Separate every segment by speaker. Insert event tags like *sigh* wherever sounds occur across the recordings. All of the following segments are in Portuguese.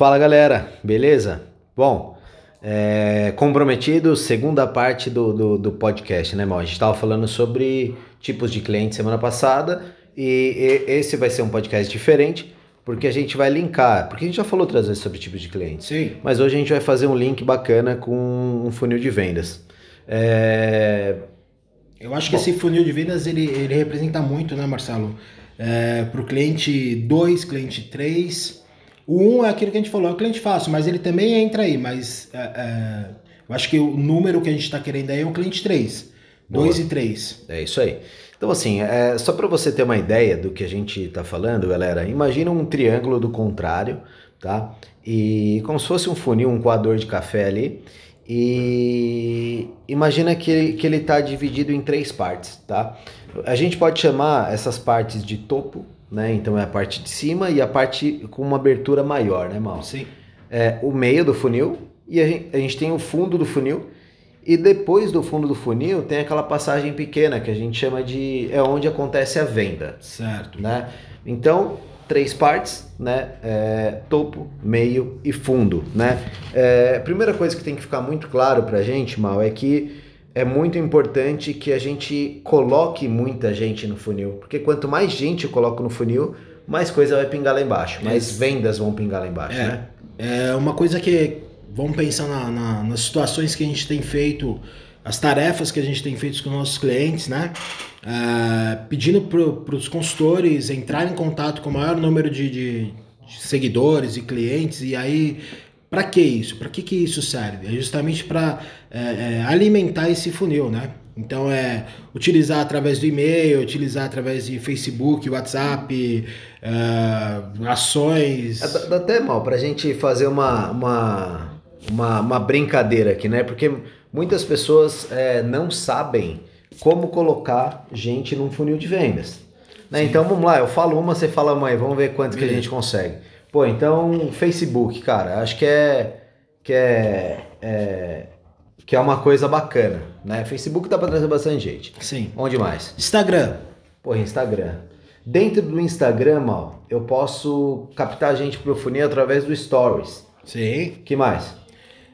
Speaker 1: Fala galera, beleza? Bom, é, comprometido, segunda parte do, do, do podcast, né, mal? A gente estava falando sobre tipos de clientes semana passada e, e, esse vai ser um podcast diferente porque a gente vai linkar, porque a gente já falou outras vezes sobre tipos de clientes.
Speaker 2: Sim.
Speaker 1: Mas hoje a gente vai fazer um link bacana com um funil de vendas. É,
Speaker 2: Eu acho que esse funil de vendas ele, ele representa muito, né, Marcelo? É, para o cliente 2, cliente 3. O 1 um é aquilo que a gente falou, é o cliente fácil, mas ele também entra aí. Mas é, é, eu acho que o número que a gente está querendo aí é o cliente 3. 2 e 3.
Speaker 1: É isso aí. Então, assim, é, só para você ter uma ideia do que a gente está falando, galera, imagina um triângulo do contrário, tá? E como se fosse um funil, um coador de café ali. E imagina que ele, que ele tá dividido em três partes, tá? A gente pode chamar essas partes de topo, né? Então é a parte de cima e a parte com uma abertura maior, né, Mal?
Speaker 2: Sim.
Speaker 1: É o meio do funil e a gente, a gente tem o fundo do funil. E depois do fundo do funil tem aquela passagem pequena que a gente chama de é onde acontece a venda,
Speaker 2: Certo.
Speaker 1: né? Então três partes, né? É, topo, meio e fundo, né? É, a primeira coisa que tem que ficar muito claro pra gente, Mal, é que é muito importante que a gente coloque muita gente no funil, porque quanto mais gente eu coloco no funil, mais coisa vai pingar lá embaixo, mais
Speaker 2: Isso.
Speaker 1: vendas vão pingar lá embaixo, né?
Speaker 2: É, é uma coisa que vamos pensar na- na- nas situações que a gente tem feito, as tarefas que a gente tem feito com nossos clientes, né? É, pedindo para os consultores entrarem em contato com o maior número de, de- de seguidores e clientes, e aí, para que isso? Para que, que isso serve? É justamente para alimentar esse funil, né? Então é utilizar através do e-mail, utilizar através de Facebook, WhatsApp, é, ações.
Speaker 1: É, Dá, até mal pra gente fazer uma, uma, uma, uma brincadeira aqui, né? Porque muitas pessoas é, não sabem como colocar gente num funil de vendas. Né? Então vamos lá, eu falo uma, você fala uma aí, vamos ver quanto que a gente consegue. Pô, então Facebook, cara, acho que é que é, é que é uma coisa bacana, né? Facebook dá pra trazer bastante gente.
Speaker 2: Sim.
Speaker 1: Onde mais?
Speaker 2: Instagram.
Speaker 1: Porra, Instagram. Dentro do Instagram, mal, eu posso captar gente pro funil através do Stories.
Speaker 2: Sim.
Speaker 1: que mais?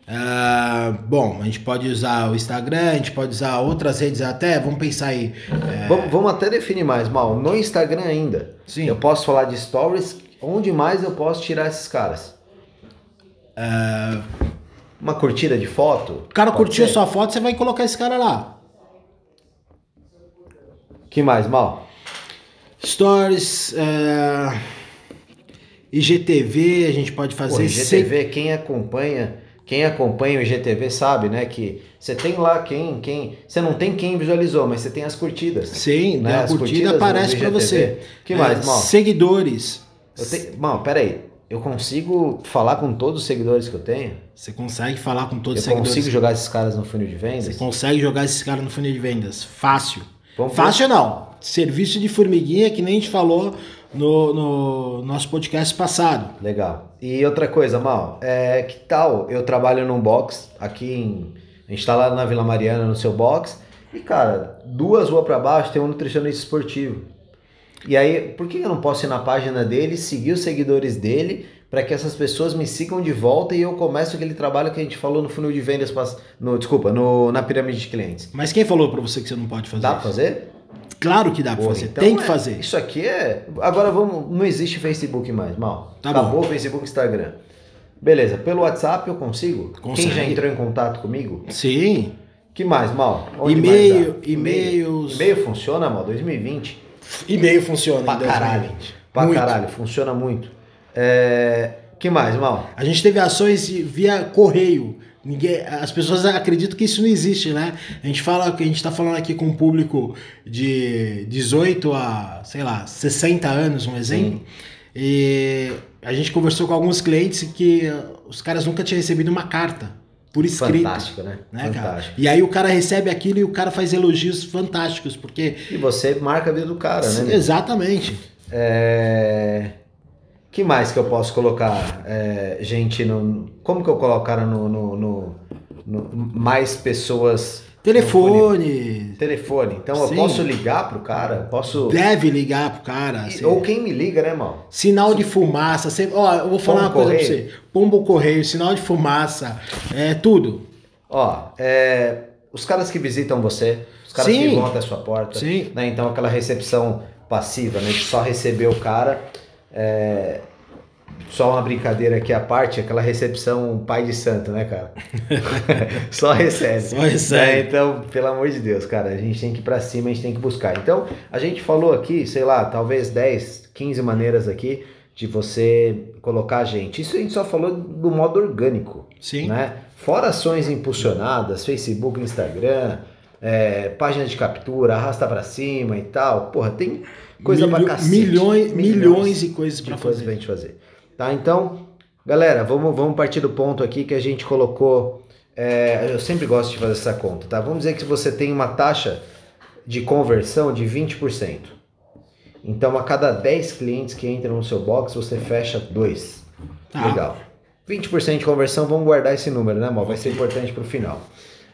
Speaker 2: Ah, bom, a gente pode usar o Instagram, a gente pode usar outras redes até, vamos pensar aí. é,
Speaker 1: Vamos, vamos até definir mais, mal. No Instagram ainda.
Speaker 2: Sim.
Speaker 1: Eu posso falar de Stories. Onde mais eu posso tirar esses caras?
Speaker 2: ah,
Speaker 1: Uma curtida de foto?
Speaker 2: o cara curtiu a
Speaker 1: ser?
Speaker 2: sua foto, você vai colocar esse cara lá.
Speaker 1: Que mais, mal?
Speaker 2: Stories, é, IGTV, a gente pode
Speaker 1: Pô,
Speaker 2: fazer.
Speaker 1: IGTV, quem acompanha, quem acompanha o IGTV sabe, né, que você tem lá quem, quem, você não tem quem visualizou, mas você tem as curtidas.
Speaker 2: Sim,
Speaker 1: né?
Speaker 2: a curtida aparece para você.
Speaker 1: Que
Speaker 2: É,
Speaker 1: mais, mal?
Speaker 2: Seguidores.
Speaker 1: Eu tenho, mal, peraí. Eu consigo falar com todos os seguidores que eu tenho?
Speaker 2: Você consegue falar com todos
Speaker 1: Eu
Speaker 2: os seguidores.
Speaker 1: consigo jogar esses caras no funil de
Speaker 2: Você
Speaker 1: vendas?
Speaker 2: consegue jogar esses caras no funil de vendas. Fácil.
Speaker 1: Vamos
Speaker 2: Fácil não. Serviço de formiguinha, que nem a gente falou no, no nosso podcast passado.
Speaker 1: Legal. E outra coisa, Mal, é, que tal eu trabalho num box aqui em. A gente tá lá na Vila Mariana no seu box. E, cara, duas ruas pra baixo tem um nutricionista esportivo. E aí, por que eu não posso ir na página dele, seguir os seguidores dele, para que essas pessoas me sigam de volta e eu começo aquele trabalho que a gente falou no funil de vendas, no, desculpa, no, na pirâmide de clientes.
Speaker 2: Mas quem falou pra você que você não pode fazer
Speaker 1: Dá pra fazer?
Speaker 2: Claro que dá pra
Speaker 1: Pô,
Speaker 2: fazer.
Speaker 1: então
Speaker 2: Tem que
Speaker 1: é-
Speaker 2: fazer.
Speaker 1: Isso aqui é. Agora vamos. Não existe Facebook mais, mal.
Speaker 2: Tá
Speaker 1: Acabou
Speaker 2: bom.
Speaker 1: Facebook Instagram. Beleza, pelo WhatsApp eu consigo?
Speaker 2: Consegue.
Speaker 1: Quem já entrou em contato comigo?
Speaker 2: Sim.
Speaker 1: Que mais, mal?
Speaker 2: E-mail, e-mails.
Speaker 1: E-mail funciona, mal? 2020?
Speaker 2: E-mail funciona
Speaker 1: Pra caralho.
Speaker 2: 2020.
Speaker 1: Pra
Speaker 2: Muito.
Speaker 1: caralho, funciona muito. É... Que mais, mal?
Speaker 2: A gente teve ações via correio. Ninguém, as pessoas acreditam que isso não existe, né? A gente fala que a gente tá falando aqui com um público de 18 a, sei lá, 60 anos, um exemplo. E a gente conversou com alguns clientes que os caras nunca tinham recebido uma carta por escrito.
Speaker 1: Fantástico, né?
Speaker 2: Né, cara?
Speaker 1: Fantástico.
Speaker 2: E aí o cara recebe aquilo e o cara faz elogios fantásticos, porque.
Speaker 1: E você marca a vida do cara, né? meu?
Speaker 2: Exatamente.
Speaker 1: É... Que mais que eu posso colocar? É, gente, no... como que eu colocar no, no, no- no- mais pessoas
Speaker 2: Telefone.
Speaker 1: Telefone. Então eu
Speaker 2: Sim.
Speaker 1: posso ligar pro cara? Posso.
Speaker 2: Deve ligar pro cara. assim.
Speaker 1: Ou quem me liga, né, mal?
Speaker 2: Sinal de fumaça. Você, ó, eu vou falar
Speaker 1: Pombo
Speaker 2: uma coisa
Speaker 1: correio.
Speaker 2: pra você. Pombo correio, sinal de fumaça, é tudo.
Speaker 1: Ó, é, os caras que visitam você, os caras
Speaker 2: Sim.
Speaker 1: que vão até a sua porta,
Speaker 2: Sim.
Speaker 1: né? Então aquela recepção passiva, né? De só receber o cara. é, Só uma brincadeira aqui à parte, aquela recepção pai de santo, né, cara? *laughs* só recebe.
Speaker 2: Só recebe.
Speaker 1: né? Então, pelo amor de Deus, cara, a gente tem que ir pra cima, a gente tem que buscar. Então, a gente falou aqui, sei lá, talvez 10, 15 maneiras aqui de você colocar a gente. Isso a gente só falou do modo orgânico
Speaker 2: Sim.
Speaker 1: né? Fora ações impulsionadas, Facebook, Instagram, é, página de captura, arrasta pra cima e tal. Porra, tem coisa pra
Speaker 2: Milho-
Speaker 1: cacete.
Speaker 2: milhões, milhões de coisas
Speaker 1: de
Speaker 2: pra
Speaker 1: coisas
Speaker 2: fazer.
Speaker 1: pra gente fazer. Tá? Então, galera, vamos, vamos partir do ponto aqui que a gente colocou. é, eu sempre gosto de fazer essa conta, tá? Vamos dizer que você tem uma taxa de conversão de 20%. Então, a cada 10 clientes que entram no seu box, você fecha dois.
Speaker 2: Tá.
Speaker 1: Legal. 20% de conversão, vamos guardar esse número, né, Mal? Vai ser importante para o final.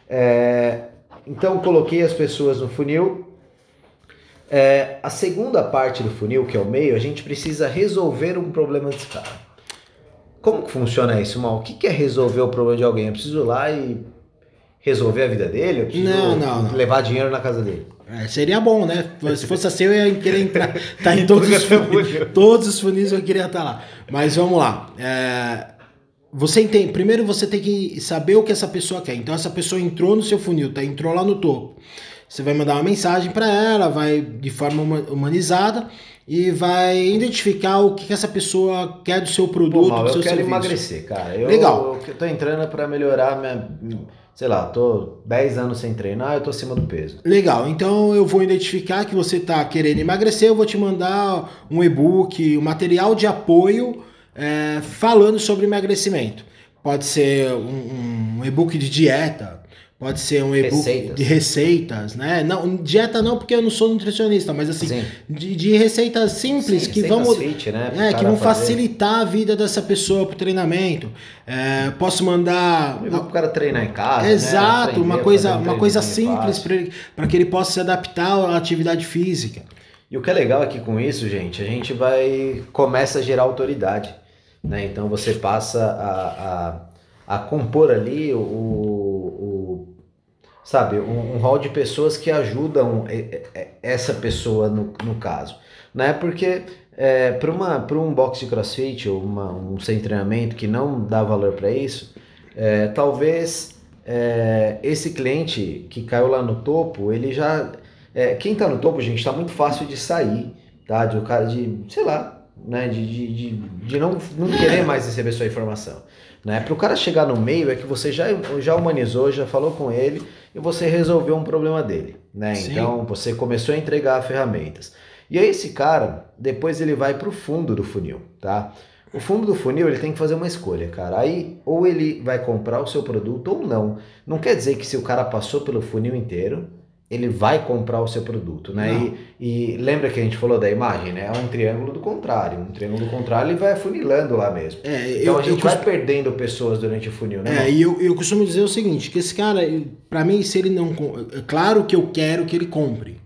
Speaker 1: É, então, coloquei as pessoas no funil. É, a segunda parte do funil, que é o meio, a gente precisa resolver um problema desse cara. Como que funciona isso, Mal? O que que é resolver o problema de alguém? Eu preciso ir lá e resolver a vida dele? Eu preciso
Speaker 2: Não, não, não.
Speaker 1: levar dinheiro na casa dele?
Speaker 2: É, seria bom, né? Se fosse assim, eu ia querer entrar. *laughs* Tá em todos os funis. Todos os funis eu queria estar lá. Mas vamos lá. É, você entende. Primeiro você tem que saber o que essa pessoa quer. Então essa pessoa entrou no seu funil, tá? Entrou lá no topo. Você vai mandar uma mensagem para ela, vai de forma huma- humanizada e vai identificar o que, que essa pessoa quer do seu
Speaker 1: Pô,
Speaker 2: produto,
Speaker 1: Mal,
Speaker 2: do
Speaker 1: eu
Speaker 2: seu
Speaker 1: quero
Speaker 2: serviço.
Speaker 1: emagrecer, cara. Eu,
Speaker 2: Legal.
Speaker 1: Eu tô entrando para melhorar minha. Sei lá, tô 10 anos sem treinar, eu tô acima do peso.
Speaker 2: Legal, então eu vou identificar que você está querendo emagrecer, eu vou te mandar um e-book, um material de apoio é, falando sobre emagrecimento. Pode ser um, um e-book de dieta, pode ser um e-book
Speaker 1: Receitas.
Speaker 2: de receitas, né? Não, dieta não, porque eu não sou nutricionista, mas assim,
Speaker 1: Sim.
Speaker 2: de, de receitas simples
Speaker 1: Sim,
Speaker 2: que
Speaker 1: receitas
Speaker 2: vão
Speaker 1: fit, né,
Speaker 2: é, que vão
Speaker 1: fazer.
Speaker 2: facilitar a vida dessa pessoa pro treinamento. É, posso mandar
Speaker 1: vou pro cara treinar em casa.
Speaker 2: Exato,
Speaker 1: né? Aprender
Speaker 2: uma coisa,
Speaker 1: um
Speaker 2: uma coisa simples para que ele possa se adaptar à atividade física.
Speaker 1: E o que é legal aqui com isso, gente, a gente vai. começa a gerar autoridade. Né? Então você passa a, a, a compor ali o, o- sabe, um, um hall de pessoas que ajudam e- e- essa pessoa no, no caso. Né? Porque é, para um box de crossfit ou uma, um sem treinamento que não dá valor para isso, é, talvez é, esse cliente que caiu lá no topo, ele já. é, quem tá no topo, gente, está muito fácil de sair, tá? De o cara de, sei lá, né? De, de, de, de não, não querer mais receber sua informação. Né? Para o cara chegar no meio é que você já, já humanizou, já falou com ele e você resolveu um problema dele. Né?
Speaker 2: Sim.
Speaker 1: Então você começou a entregar ferramentas. E aí esse cara, depois ele vai para o fundo do funil, tá? O fundo do funil ele tem que fazer uma escolha, cara. Aí ou ele vai comprar o seu produto ou não. Não quer dizer que se o cara passou pelo funil inteiro, ele vai comprar o seu produto, né? E, e lembra que a gente falou da imagem, né? É um triângulo do contrário. Um triângulo do contrário ele vai afunilando lá mesmo.
Speaker 2: É,
Speaker 1: Então
Speaker 2: eu,
Speaker 1: a gente
Speaker 2: eu
Speaker 1: vai
Speaker 2: costumo-
Speaker 1: perdendo pessoas durante o funil, né?
Speaker 2: é, e eu, eu costumo dizer o seguinte, que esse cara, para mim, se ele não... É claro que eu quero que ele compre.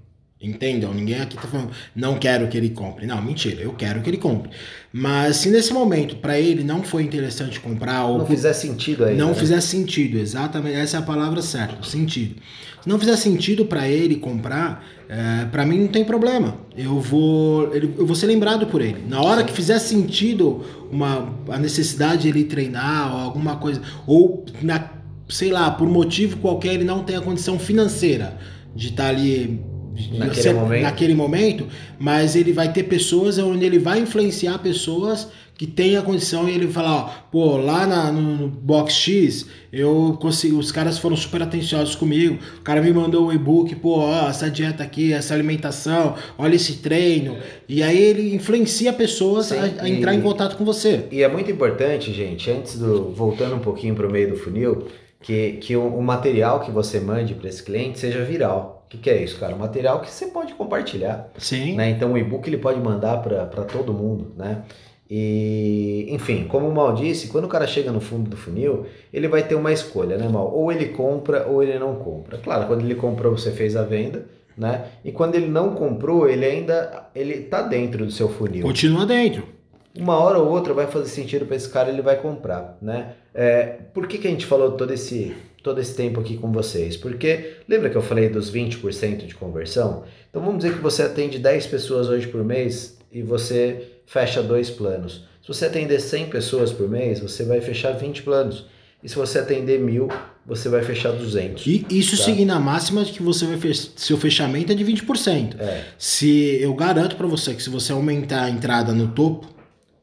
Speaker 2: Entendam? Ninguém aqui tá falando, não quero que ele compre. Não, mentira, eu quero que ele compre. Mas se nesse momento, para ele, não foi interessante comprar, ou
Speaker 1: não fizer sentido aí.
Speaker 2: não
Speaker 1: né?
Speaker 2: fizer sentido, exatamente, essa é a palavra certa, sentido. Se não fizer sentido para ele comprar, é, para mim não tem problema. Eu vou, eu vou ser lembrado por ele. Na hora que fizer sentido uma, a necessidade de ele treinar ou alguma coisa, ou na, sei lá, por motivo qualquer ele não tem a condição financeira de estar ali de
Speaker 1: Naquele
Speaker 2: ser-
Speaker 1: momento.
Speaker 2: naquele momento, mas ele vai ter pessoas onde ele vai influenciar pessoas que têm a condição e ele vai falar, ó, pô, lá na- no, no Box X, eu consegui, os caras foram super atenciosos comigo, o cara me mandou um e-book, pô, ó, essa dieta aqui, essa alimentação, olha esse treino, e aí ele influencia pessoas
Speaker 1: Sim,
Speaker 2: a, a entrar
Speaker 1: e-
Speaker 2: em contato com você.
Speaker 1: E é muito importante, gente, antes do. voltando um pouquinho para o meio do funil, que, que o, o material que você mande para esse cliente seja viral. O que, que é isso, cara? Um material que você pode compartilhar.
Speaker 2: Sim.
Speaker 1: né? Então o e-book ele pode mandar para todo mundo, né? E, enfim, como o Mal disse, quando o cara chega no fundo do funil, ele vai ter uma escolha, né, Mal? Ou ele compra ou ele não compra. Claro, quando ele comprou, você fez a venda, né? E quando ele não comprou, ele ainda ele tá dentro do seu funil.
Speaker 2: Continua dentro.
Speaker 1: Uma hora ou outra vai fazer sentido para esse cara, ele vai comprar, né? É, por que, que a gente falou todo esse todo esse tempo aqui com vocês? Porque lembra que eu falei dos 20% de conversão? Então vamos dizer que você atende 10 pessoas hoje por mês e você fecha dois planos. Se você atender 100 pessoas por mês, você vai fechar 20 planos. E se você atender mil, você vai fechar 200.
Speaker 2: E isso tá? seguindo a máxima de que você vai fech... seu fechamento é de 20%. É. Se eu garanto para você que se você aumentar a entrada no topo,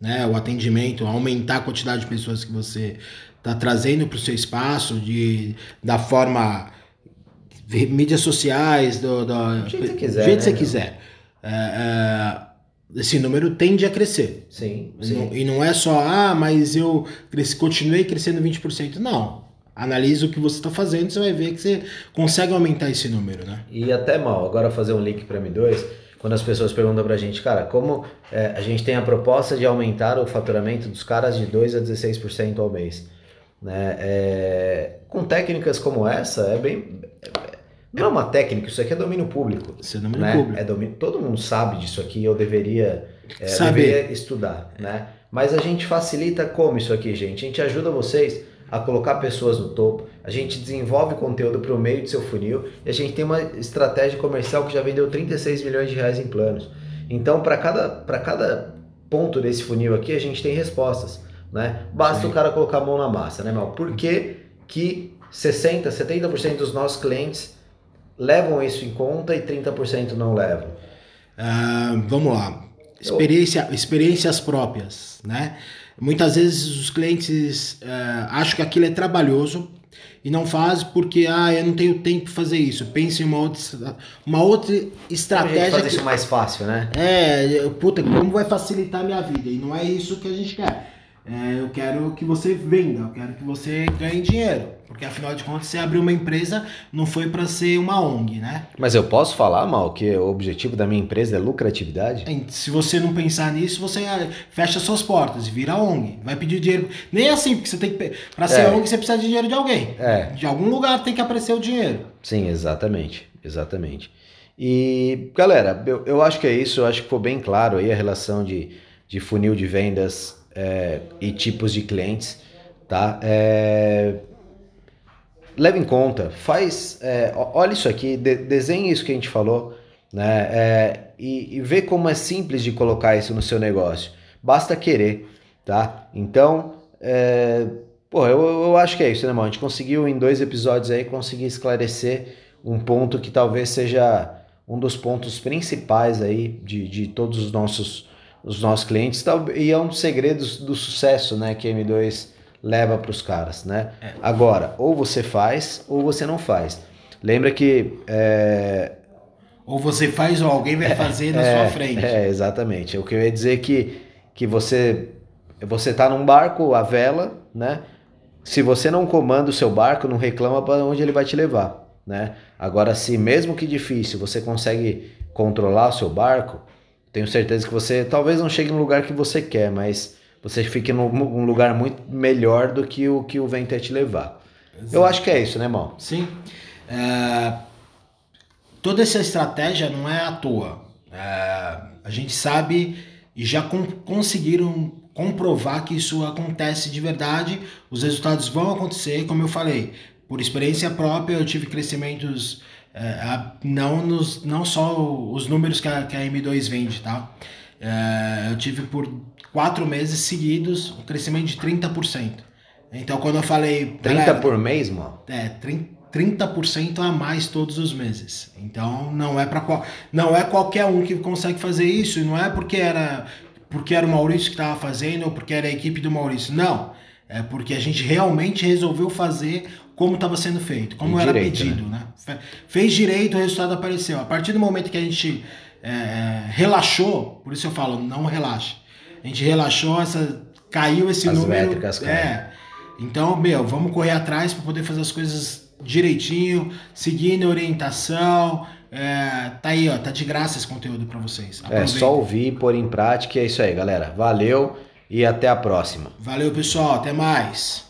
Speaker 2: né, o atendimento, aumentar a quantidade de pessoas que você está trazendo para o seu espaço, de, da forma mídias sociais, do, do,
Speaker 1: do jeito que você quiser.
Speaker 2: Jeito né? você quiser. É, é, esse número tende a crescer.
Speaker 1: Sim,
Speaker 2: sim. Não, e não é só, ah, mas eu cresci, continuei crescendo 20%. Não. Analisa o que você está fazendo, você vai ver que você consegue aumentar esse número, né?
Speaker 1: E até mal, agora fazer um link para M2, quando as pessoas perguntam para a gente, cara, como é, a gente tem a proposta de aumentar o faturamento dos caras de 2 a 16% ao mês. Né? É, com técnicas como essa, é bem. É, não é uma técnica, isso aqui é domínio público.
Speaker 2: Isso é domínio
Speaker 1: né?
Speaker 2: público.
Speaker 1: É domínio, todo mundo sabe disso aqui, eu deveria, é, deveria estudar. Né? Mas a gente facilita como isso aqui, gente? A gente ajuda vocês a colocar pessoas no topo, a gente desenvolve conteúdo para o meio do seu funil e a gente tem uma estratégia comercial que já vendeu 36 milhões de reais em planos. Então, para cada, cada ponto desse funil aqui, a gente tem respostas. Né? Basta Sim. o cara colocar a mão na massa, né, Mal? Por que, que 60%, 70% dos nossos clientes levam isso em conta e 30% não levam?
Speaker 2: Uh, vamos lá. Experiência, experiências próprias, né? Muitas vezes os clientes uh, acham que aquilo é trabalhoso e não faz porque ah, eu não tenho tempo para fazer isso. Pense em uma outra, uma outra estratégia.
Speaker 1: Fazer que, isso mais fácil, né?
Speaker 2: É, puta, como vai facilitar a minha vida? E não é isso que a gente quer. É, eu quero que você venda, eu quero que você ganhe dinheiro. Porque afinal de contas, você abriu uma empresa, não foi para ser uma ONG, né?
Speaker 1: Mas eu posso falar, Mal, que o objetivo da minha empresa é lucratividade?
Speaker 2: Se você não pensar nisso, você ah, fecha suas portas e vira ONG. Vai pedir dinheiro. Nem assim, porque você tem que. Para ser é. ONG, você precisa de dinheiro de alguém.
Speaker 1: É.
Speaker 2: De algum lugar tem que aparecer o dinheiro.
Speaker 1: Sim, exatamente. Exatamente. E, galera, eu, eu acho que é isso. Eu acho que ficou bem claro aí a relação de, de funil de vendas é, e tipos de clientes, tá? É, leve em conta, faz, é, olha isso aqui, de, desenhe isso que a gente falou, né? É, e, e vê como é simples de colocar isso no seu negócio. Basta querer, tá? Então, é, pô, eu, eu acho que é isso, né, mano? A gente conseguiu em dois episódios aí conseguir esclarecer um ponto que talvez seja um dos pontos principais aí de, de todos os nossos os nossos clientes e é um dos segredos do sucesso né, que a M2 leva para os caras. Né? É. Agora, ou você faz ou você não faz. Lembra que. É...
Speaker 2: Ou você faz ou alguém vai fazer na é, sua frente.
Speaker 1: É, exatamente. O que eu ia dizer é que, que você você está num barco, a vela, né? Se você não comanda o seu barco, não reclama para onde ele vai te levar, né? Agora, se mesmo que difícil você consegue controlar o seu barco, tenho certeza que você talvez não chegue no lugar que você quer, mas você fique num lugar muito melhor do que o que o vento é te levar. Exato. Eu acho que é isso, né, Mal?
Speaker 2: Sim. É... Toda essa estratégia não é à toa. É... A gente sabe e já com conseguiram comprovar que isso acontece de verdade. Os resultados vão acontecer, como eu falei. Por experiência própria, eu tive crescimentos não, nos, não só os números que a, que a M2 vende, tá? É, eu tive por quatro meses seguidos um crescimento de 30%. Então, quando eu falei.
Speaker 1: 30 por mês, mano?
Speaker 2: É, 30% a mais todos os meses. Então, não é para qual, não é qualquer um que consegue fazer isso, e não é porque era porque era o Maurício que estava fazendo ou porque era a equipe do Maurício. Não. É porque a gente realmente resolveu fazer como estava sendo feito, como era pedido. Né? né? Fez direito, o resultado apareceu. A partir do momento que a gente é, relaxou, por isso eu falo, não relaxe. A gente relaxou, essa, caiu esse
Speaker 1: as
Speaker 2: número.
Speaker 1: Métricas,
Speaker 2: é. Então, meu, vamos correr atrás para poder fazer as coisas direitinho, seguindo a orientação. É, tá aí, ó, tá de graça esse conteúdo para vocês.
Speaker 1: Aproveitem. É só ouvir, pôr em prática, é isso aí, galera. Valeu. e até a próxima.
Speaker 2: Valeu, pessoal. Até mais.